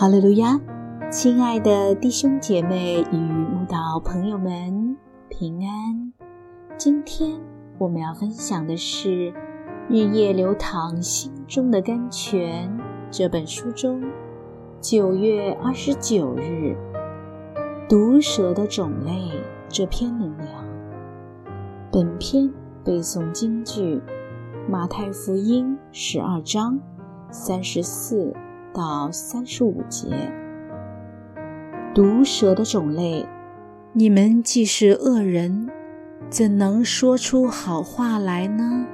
哈利路亚，亲爱的弟兄姐妹与慕道朋友们，平安！今天我们要分享的是《日夜流淌心中的甘泉》这本书中九月二十九日“毒蛇的种类”这篇能量。本篇背诵京剧马太福音十二章三十四。到三十五节，毒蛇的种类，你们既是恶人，怎能说出好话来呢？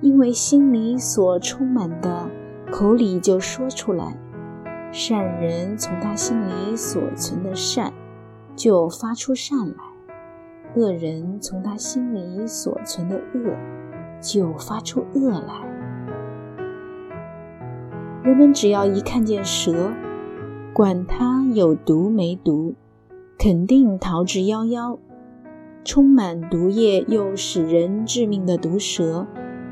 因为心里所充满的，口里就说出来。善人从他心里所存的善，就发出善来；恶人从他心里所存的恶，就发出恶来。人们只要一看见蛇，管它有毒没毒，肯定逃之夭夭。充满毒液又使人致命的毒蛇，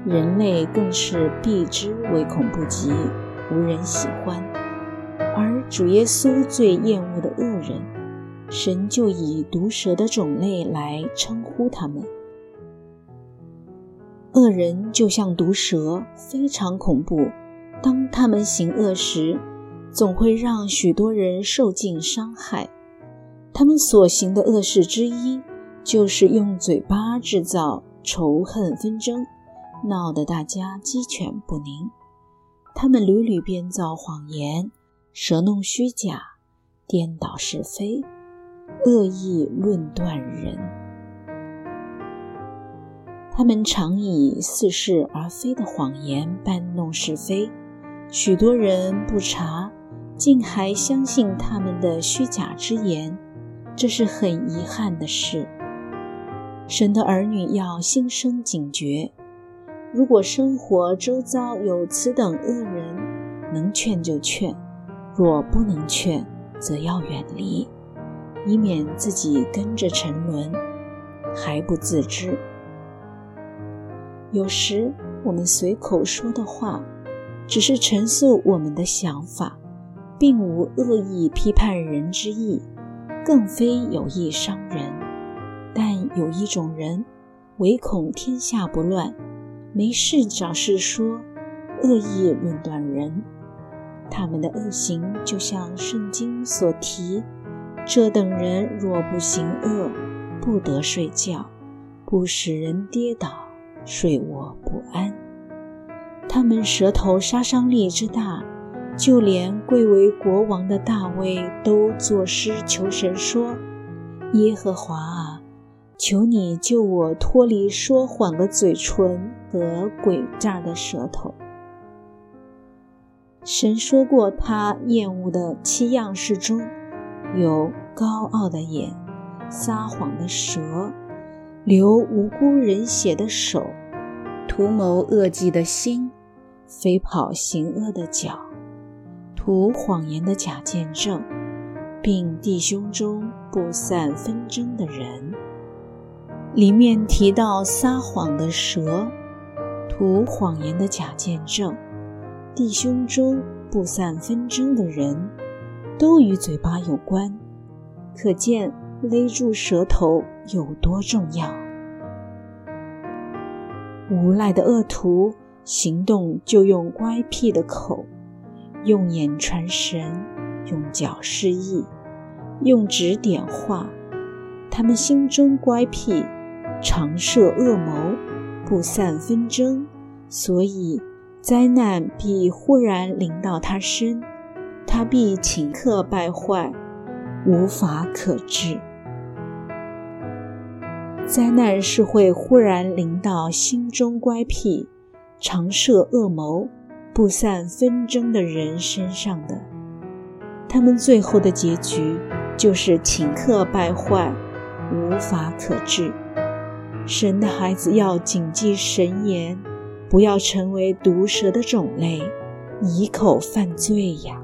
人类更是避之唯恐不及，无人喜欢。而主耶稣最厌恶的恶人，神就以毒蛇的种类来称呼他们。恶人就像毒蛇，非常恐怖。当他们行恶时，总会让许多人受尽伤害。他们所行的恶事之一，就是用嘴巴制造仇恨纷争，闹得大家鸡犬不宁。他们屡屡编造谎言，舌弄虚假，颠倒是非，恶意论断人。他们常以似是而非的谎言搬弄是非。许多人不查，竟还相信他们的虚假之言，这是很遗憾的事。神的儿女要心生警觉，如果生活周遭有此等恶人，能劝就劝；若不能劝，则要远离，以免自己跟着沉沦，还不自知。有时我们随口说的话。只是陈述我们的想法，并无恶意批判人之意，更非有意伤人。但有一种人，唯恐天下不乱，没事找事说，恶意论断人。他们的恶行就像圣经所提：这等人若不行恶，不得睡觉，不使人跌倒，睡卧不安。他们舌头杀伤力之大，就连贵为国王的大卫都作诗求神说：“耶和华啊，求你救我脱离说谎的嘴唇和诡诈的舌头。”神说过，他厌恶的七样事中有高傲的眼、撒谎的舌、流无辜人血的手、图谋恶计的心。飞跑行恶的脚，图谎言的假见证，并弟兄中不散纷争的人。里面提到撒谎的蛇，图谎言的假见证，弟兄中不散纷争的人，都与嘴巴有关，可见勒住舌头有多重要。无赖的恶徒。行动就用乖僻的口，用眼传神，用脚示意，用指点画。他们心中乖僻，常设恶谋，不散纷争，所以灾难必忽然临到他身，他必顷刻败坏，无法可治。灾难是会忽然临到心中乖僻。常设恶谋、不散纷争的人身上的，他们最后的结局就是顷刻败坏，无法可治。神的孩子要谨记神言，不要成为毒蛇的种类，以口犯罪呀。